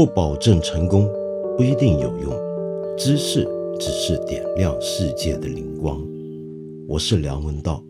不保证成功，不一定有用。知识只是点亮世界的灵光。我是梁文道。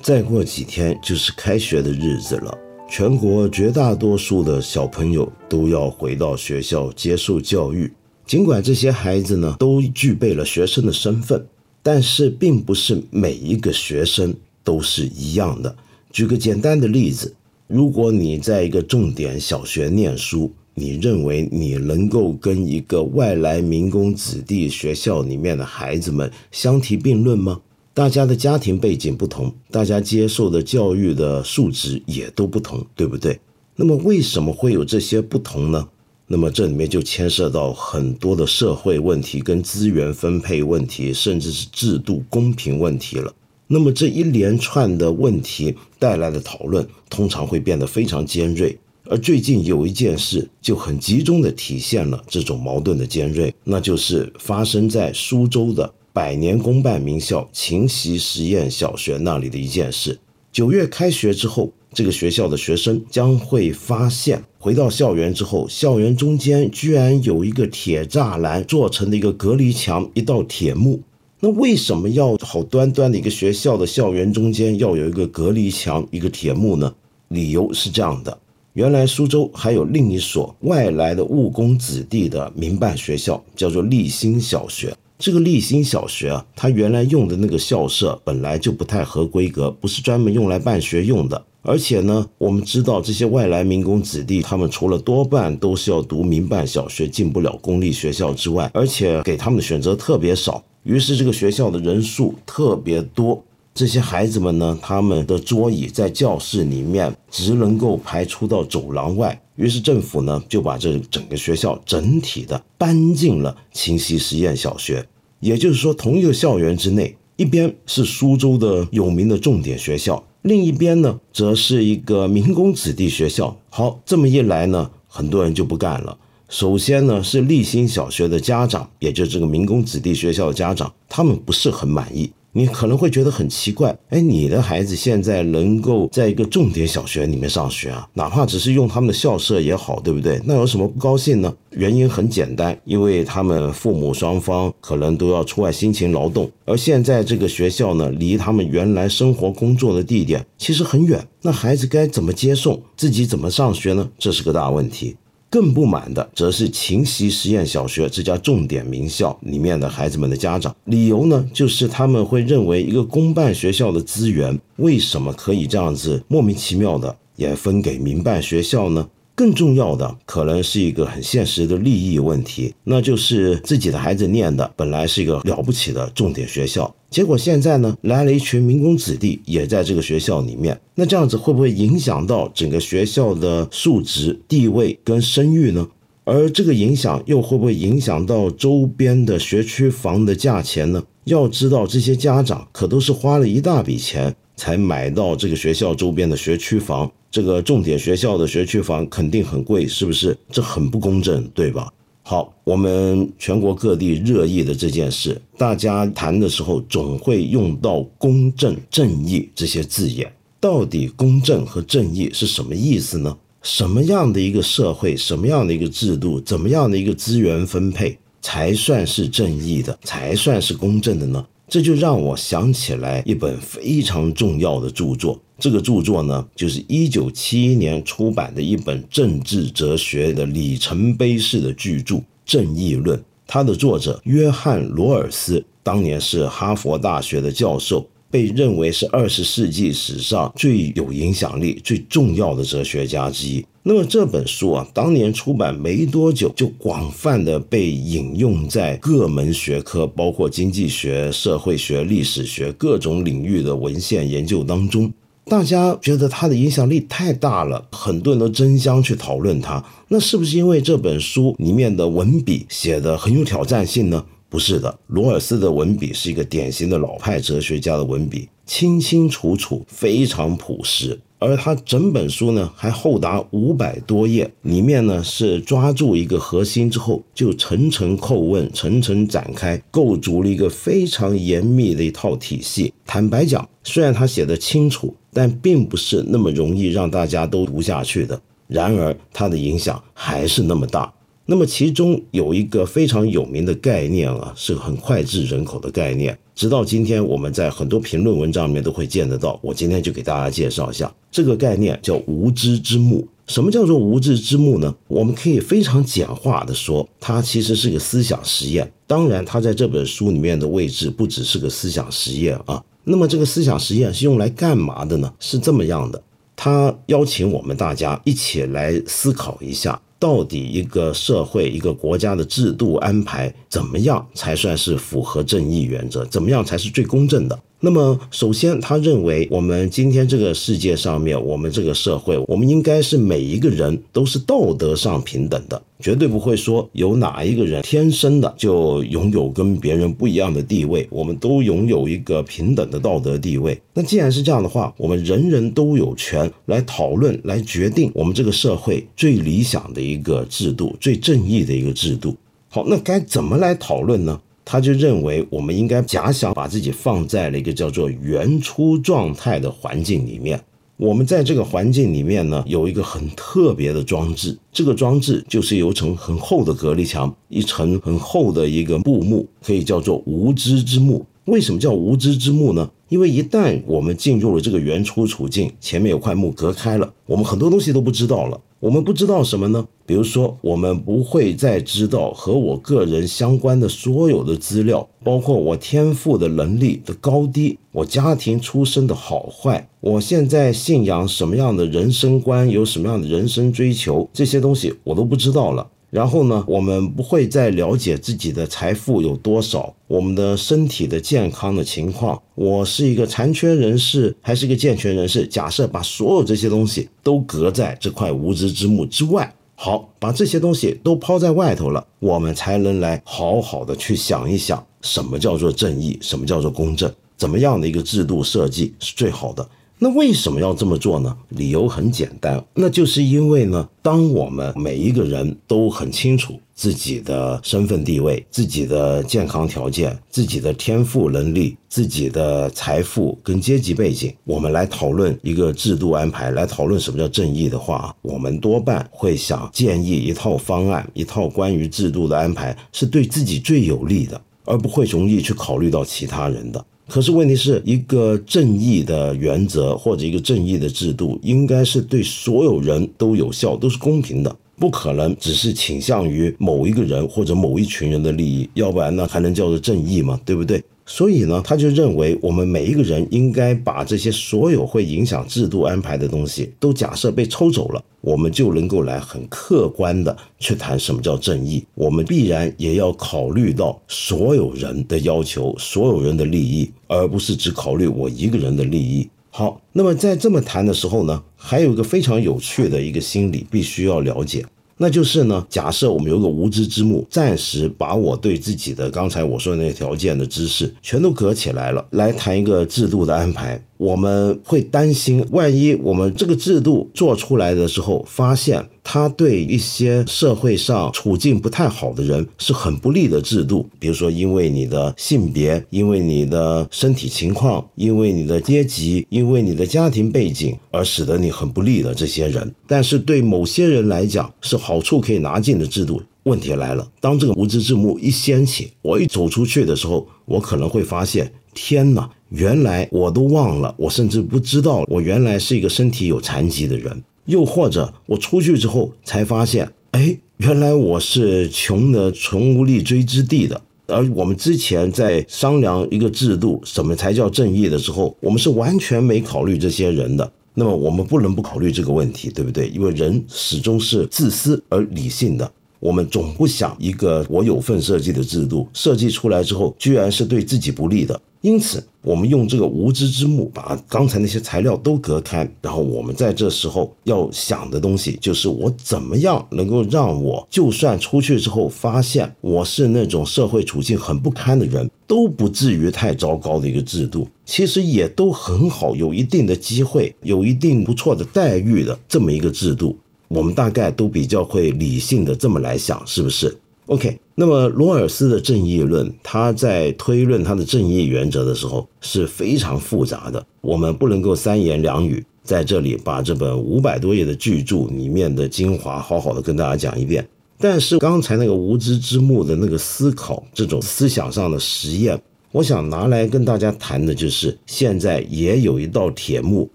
再过几天就是开学的日子了，全国绝大多数的小朋友都要回到学校接受教育。尽管这些孩子呢都具备了学生的身份，但是并不是每一个学生都是一样的。举个简单的例子，如果你在一个重点小学念书，你认为你能够跟一个外来民工子弟学校里面的孩子们相提并论吗？大家的家庭背景不同，大家接受的教育的素质也都不同，对不对？那么为什么会有这些不同呢？那么这里面就牵涉到很多的社会问题、跟资源分配问题，甚至是制度公平问题了。那么这一连串的问题带来的讨论，通常会变得非常尖锐。而最近有一件事就很集中的体现了这种矛盾的尖锐，那就是发生在苏州的百年公办名校勤习实验小学那里的一件事。九月开学之后，这个学校的学生将会发现，回到校园之后，校园中间居然有一个铁栅栏做成的一个隔离墙，一道铁幕。那为什么要好端端的一个学校的校园中间要有一个隔离墙、一个铁幕呢？理由是这样的：原来苏州还有另一所外来的务工子弟的民办学校，叫做立新小学。这个立新小学啊，它原来用的那个校舍本来就不太合规格，不是专门用来办学用的。而且呢，我们知道这些外来民工子弟，他们除了多半都是要读民办小学，进不了公立学校之外，而且给他们的选择特别少。于是这个学校的人数特别多，这些孩子们呢，他们的桌椅在教室里面只能够排出到走廊外。于是政府呢就把这整个学校整体的搬进了清溪实验小学。也就是说，同一个校园之内，一边是苏州的有名的重点学校，另一边呢则是一个民工子弟学校。好，这么一来呢，很多人就不干了。首先呢，是立新小学的家长，也就是这个民工子弟学校的家长，他们不是很满意。你可能会觉得很奇怪，哎，你的孩子现在能够在一个重点小学里面上学啊，哪怕只是用他们的校舍也好，对不对？那有什么不高兴呢？原因很简单，因为他们父母双方可能都要出外辛勤劳动，而现在这个学校呢，离他们原来生活工作的地点其实很远，那孩子该怎么接送，自己怎么上学呢？这是个大问题。更不满的，则是勤习实验小学这家重点名校里面的孩子们的家长。理由呢，就是他们会认为一个公办学校的资源，为什么可以这样子莫名其妙的也分给民办学校呢？更重要的，可能是一个很现实的利益问题，那就是自己的孩子念的本来是一个了不起的重点学校，结果现在呢，来了一群民工子弟也在这个学校里面，那这样子会不会影响到整个学校的素质、地位跟声誉呢？而这个影响又会不会影响到周边的学区房的价钱呢？要知道，这些家长可都是花了一大笔钱才买到这个学校周边的学区房。这个重点学校的学区房肯定很贵，是不是？这很不公正，对吧？好，我们全国各地热议的这件事，大家谈的时候总会用到“公正”“正义”这些字眼。到底公正和正义是什么意思呢？什么样的一个社会，什么样的一个制度，怎么样的一个资源分配才算是正义的，才算是公正的呢？这就让我想起来一本非常重要的著作。这个著作呢，就是一九七一年出版的一本政治哲学的里程碑式的巨著《正义论》。它的作者约翰·罗尔斯当年是哈佛大学的教授，被认为是二十世纪史上最有影响力、最重要的哲学家之一。那么这本书啊，当年出版没多久，就广泛的被引用在各门学科，包括经济学、社会学、历史学各种领域的文献研究当中。大家觉得他的影响力太大了，很多人都争相去讨论他。那是不是因为这本书里面的文笔写的很有挑战性呢？不是的，罗尔斯的文笔是一个典型的老派哲学家的文笔，清清楚楚，非常朴实。而他整本书呢，还厚达五百多页，里面呢是抓住一个核心之后，就层层叩问，层层展开，构筑了一个非常严密的一套体系。坦白讲，虽然他写的清楚，但并不是那么容易让大家都读下去的。然而，他的影响还是那么大。那么，其中有一个非常有名的概念啊，是很脍炙人口的概念。直到今天，我们在很多评论文章里面都会见得到。我今天就给大家介绍一下这个概念，叫无知之幕。什么叫做无知之幕呢？我们可以非常简化的说，它其实是个思想实验。当然，它在这本书里面的位置不只是个思想实验啊。那么，这个思想实验是用来干嘛的呢？是这么样的，它邀请我们大家一起来思考一下。到底一个社会、一个国家的制度安排怎么样才算是符合正义原则？怎么样才是最公正的？那么，首先，他认为我们今天这个世界上面，我们这个社会，我们应该是每一个人都是道德上平等的，绝对不会说有哪一个人天生的就拥有跟别人不一样的地位，我们都拥有一个平等的道德地位。那既然是这样的话，我们人人都有权来讨论、来决定我们这个社会最理想的一个制度、最正义的一个制度。好，那该怎么来讨论呢？他就认为，我们应该假想把自己放在了一个叫做原初状态的环境里面。我们在这个环境里面呢，有一个很特别的装置。这个装置就是有一层很厚的隔离墙，一层很厚的一个布幕，可以叫做无知之幕。为什么叫无知之幕呢？因为一旦我们进入了这个原初处境，前面有块幕隔开了，我们很多东西都不知道了。我们不知道什么呢？比如说，我们不会再知道和我个人相关的所有的资料，包括我天赋的能力的高低，我家庭出身的好坏，我现在信仰什么样的人生观，有什么样的人生追求，这些东西我都不知道了。然后呢，我们不会再了解自己的财富有多少，我们的身体的健康的情况，我是一个残缺人士还是一个健全人士？假设把所有这些东西都隔在这块无知之幕之外，好，把这些东西都抛在外头了，我们才能来好好的去想一想，什么叫做正义，什么叫做公正，怎么样的一个制度设计是最好的。那为什么要这么做呢？理由很简单，那就是因为呢，当我们每一个人都很清楚自己的身份地位、自己的健康条件、自己的天赋能力、自己的财富跟阶级背景，我们来讨论一个制度安排，来讨论什么叫正义的话，我们多半会想建议一套方案，一套关于制度的安排是对自己最有利的，而不会容易去考虑到其他人的。可是问题是一个正义的原则或者一个正义的制度，应该是对所有人都有效，都是公平的，不可能只是倾向于某一个人或者某一群人的利益，要不然呢还能叫做正义吗？对不对？所以呢，他就认为我们每一个人应该把这些所有会影响制度安排的东西都假设被抽走了，我们就能够来很客观的去谈什么叫正义。我们必然也要考虑到所有人的要求、所有人的利益，而不是只考虑我一个人的利益。好，那么在这么谈的时候呢，还有一个非常有趣的一个心理必须要了解。那就是呢，假设我们有个无知之幕，暂时把我对自己的刚才我说的那些条件的知识全都隔起来了，来谈一个制度的安排。我们会担心，万一我们这个制度做出来的时候，发现它对一些社会上处境不太好的人是很不利的制度。比如说，因为你的性别，因为你的身体情况，因为你的阶级，因为你的家庭背景，而使得你很不利的这些人。但是对某些人来讲，是好处可以拿进的制度。问题来了，当这个无知之幕一掀起，我一走出去的时候，我可能会发现，天哪！原来我都忘了，我甚至不知道我原来是一个身体有残疾的人。又或者我出去之后才发现，哎，原来我是穷的穷无立锥之地的。而我们之前在商量一个制度，什么才叫正义的时候，我们是完全没考虑这些人的。那么我们不能不考虑这个问题，对不对？因为人始终是自私而理性的。我们总不想一个我有份设计的制度设计出来之后，居然是对自己不利的。因此，我们用这个无知之幕把刚才那些材料都隔开，然后我们在这时候要想的东西就是：我怎么样能够让我就算出去之后发现我是那种社会处境很不堪的人，都不至于太糟糕的一个制度，其实也都很好，有一定的机会，有一定不错的待遇的这么一个制度。我们大概都比较会理性的这么来想，是不是？OK，那么罗尔斯的正义论，他在推论他的正义原则的时候是非常复杂的，我们不能够三言两语在这里把这本五百多页的巨著里面的精华好好的跟大家讲一遍。但是刚才那个无知之幕的那个思考，这种思想上的实验，我想拿来跟大家谈的就是现在也有一道铁幕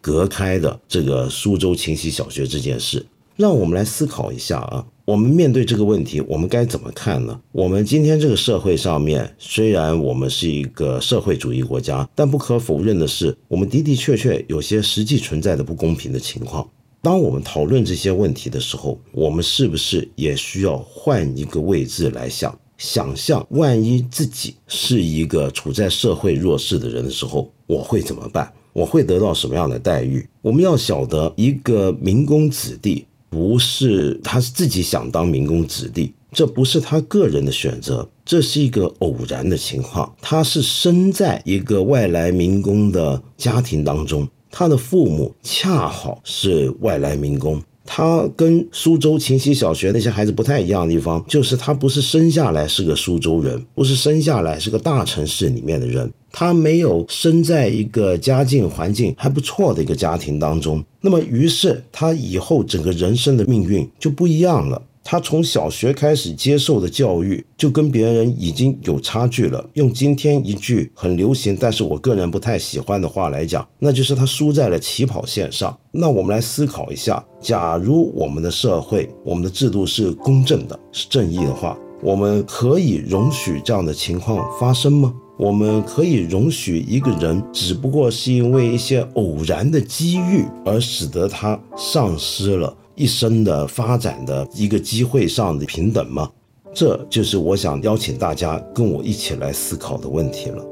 隔开的这个苏州勤溪小学这件事。让我们来思考一下啊，我们面对这个问题，我们该怎么看呢？我们今天这个社会上面，虽然我们是一个社会主义国家，但不可否认的是，我们的的确确有些实际存在的不公平的情况。当我们讨论这些问题的时候，我们是不是也需要换一个位置来想？想象万一自己是一个处在社会弱势的人的时候，我会怎么办？我会得到什么样的待遇？我们要晓得，一个民工子弟。不是他自己想当民工子弟，这不是他个人的选择，这是一个偶然的情况。他是生在一个外来民工的家庭当中，他的父母恰好是外来民工。他跟苏州秦溪小学那些孩子不太一样的地方，就是他不是生下来是个苏州人，不是生下来是个大城市里面的人，他没有生在一个家境环境还不错的一个家庭当中，那么于是他以后整个人生的命运就不一样了。他从小学开始接受的教育就跟别人已经有差距了。用今天一句很流行，但是我个人不太喜欢的话来讲，那就是他输在了起跑线上。那我们来思考一下：假如我们的社会、我们的制度是公正的、是正义的话，我们可以容许这样的情况发生吗？我们可以容许一个人只不过是因为一些偶然的机遇而使得他丧失了？一生的发展的一个机会上的平等吗？这就是我想邀请大家跟我一起来思考的问题了。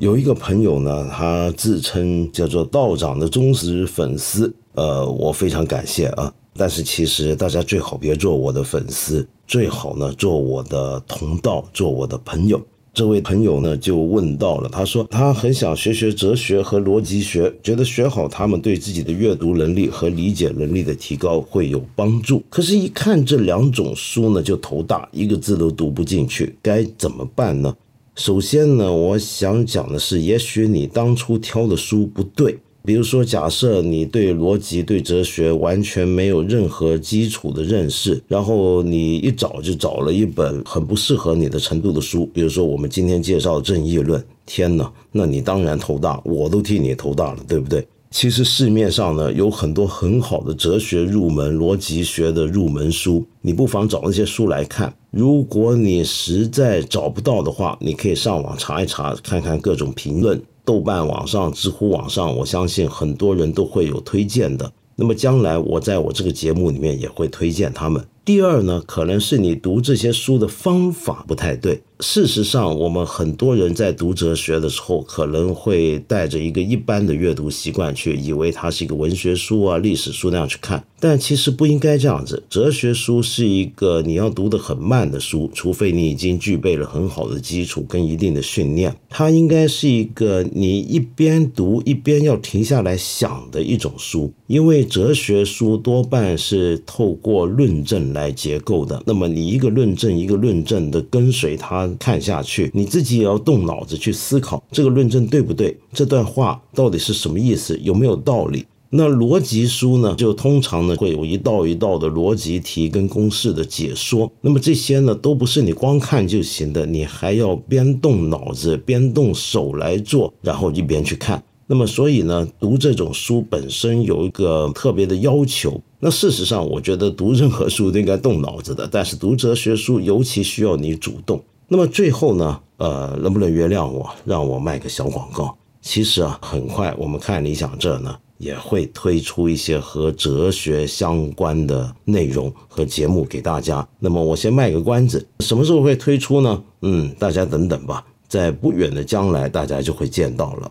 有一个朋友呢，他自称叫做道长的忠实粉丝，呃，我非常感谢啊。但是其实大家最好别做我的粉丝，最好呢做我的同道，做我的朋友。这位朋友呢就问到了，他说他很想学学哲学和逻辑学，觉得学好他们对自己的阅读能力和理解能力的提高会有帮助。可是，一看这两种书呢就头大，一个字都读不进去，该怎么办呢？首先呢，我想讲的是，也许你当初挑的书不对。比如说，假设你对逻辑、对哲学完全没有任何基础的认识，然后你一找就找了一本很不适合你的程度的书，比如说我们今天介绍《正义论》，天哪，那你当然头大，我都替你头大了，对不对？其实市面上呢有很多很好的哲学入门、逻辑学的入门书，你不妨找那些书来看。如果你实在找不到的话，你可以上网查一查，看看各种评论。豆瓣网上、知乎网上，我相信很多人都会有推荐的。那么将来我在我这个节目里面也会推荐他们。第二呢，可能是你读这些书的方法不太对。事实上，我们很多人在读哲学的时候，可能会带着一个一般的阅读习惯去，以为它是一个文学书啊、历史书那样去看。但其实不应该这样子。哲学书是一个你要读得很慢的书，除非你已经具备了很好的基础跟一定的训练。它应该是一个你一边读一边要停下来想的一种书，因为哲学书多半是透过论证。来结构的，那么你一个论证一个论证的跟随它看下去，你自己也要动脑子去思考这个论证对不对，这段话到底是什么意思，有没有道理？那逻辑书呢，就通常呢会有一道一道的逻辑题跟公式的解说，那么这些呢都不是你光看就行的，你还要边动脑子边动手来做，然后一边去看。那么，所以呢，读这种书本身有一个特别的要求。那事实上，我觉得读任何书都应该动脑子的，但是读哲学书尤其需要你主动。那么最后呢，呃，能不能原谅我，让我卖个小广告？其实啊，很快我们看理想这呢，也会推出一些和哲学相关的内容和节目给大家。那么我先卖个关子，什么时候会推出呢？嗯，大家等等吧，在不远的将来，大家就会见到了。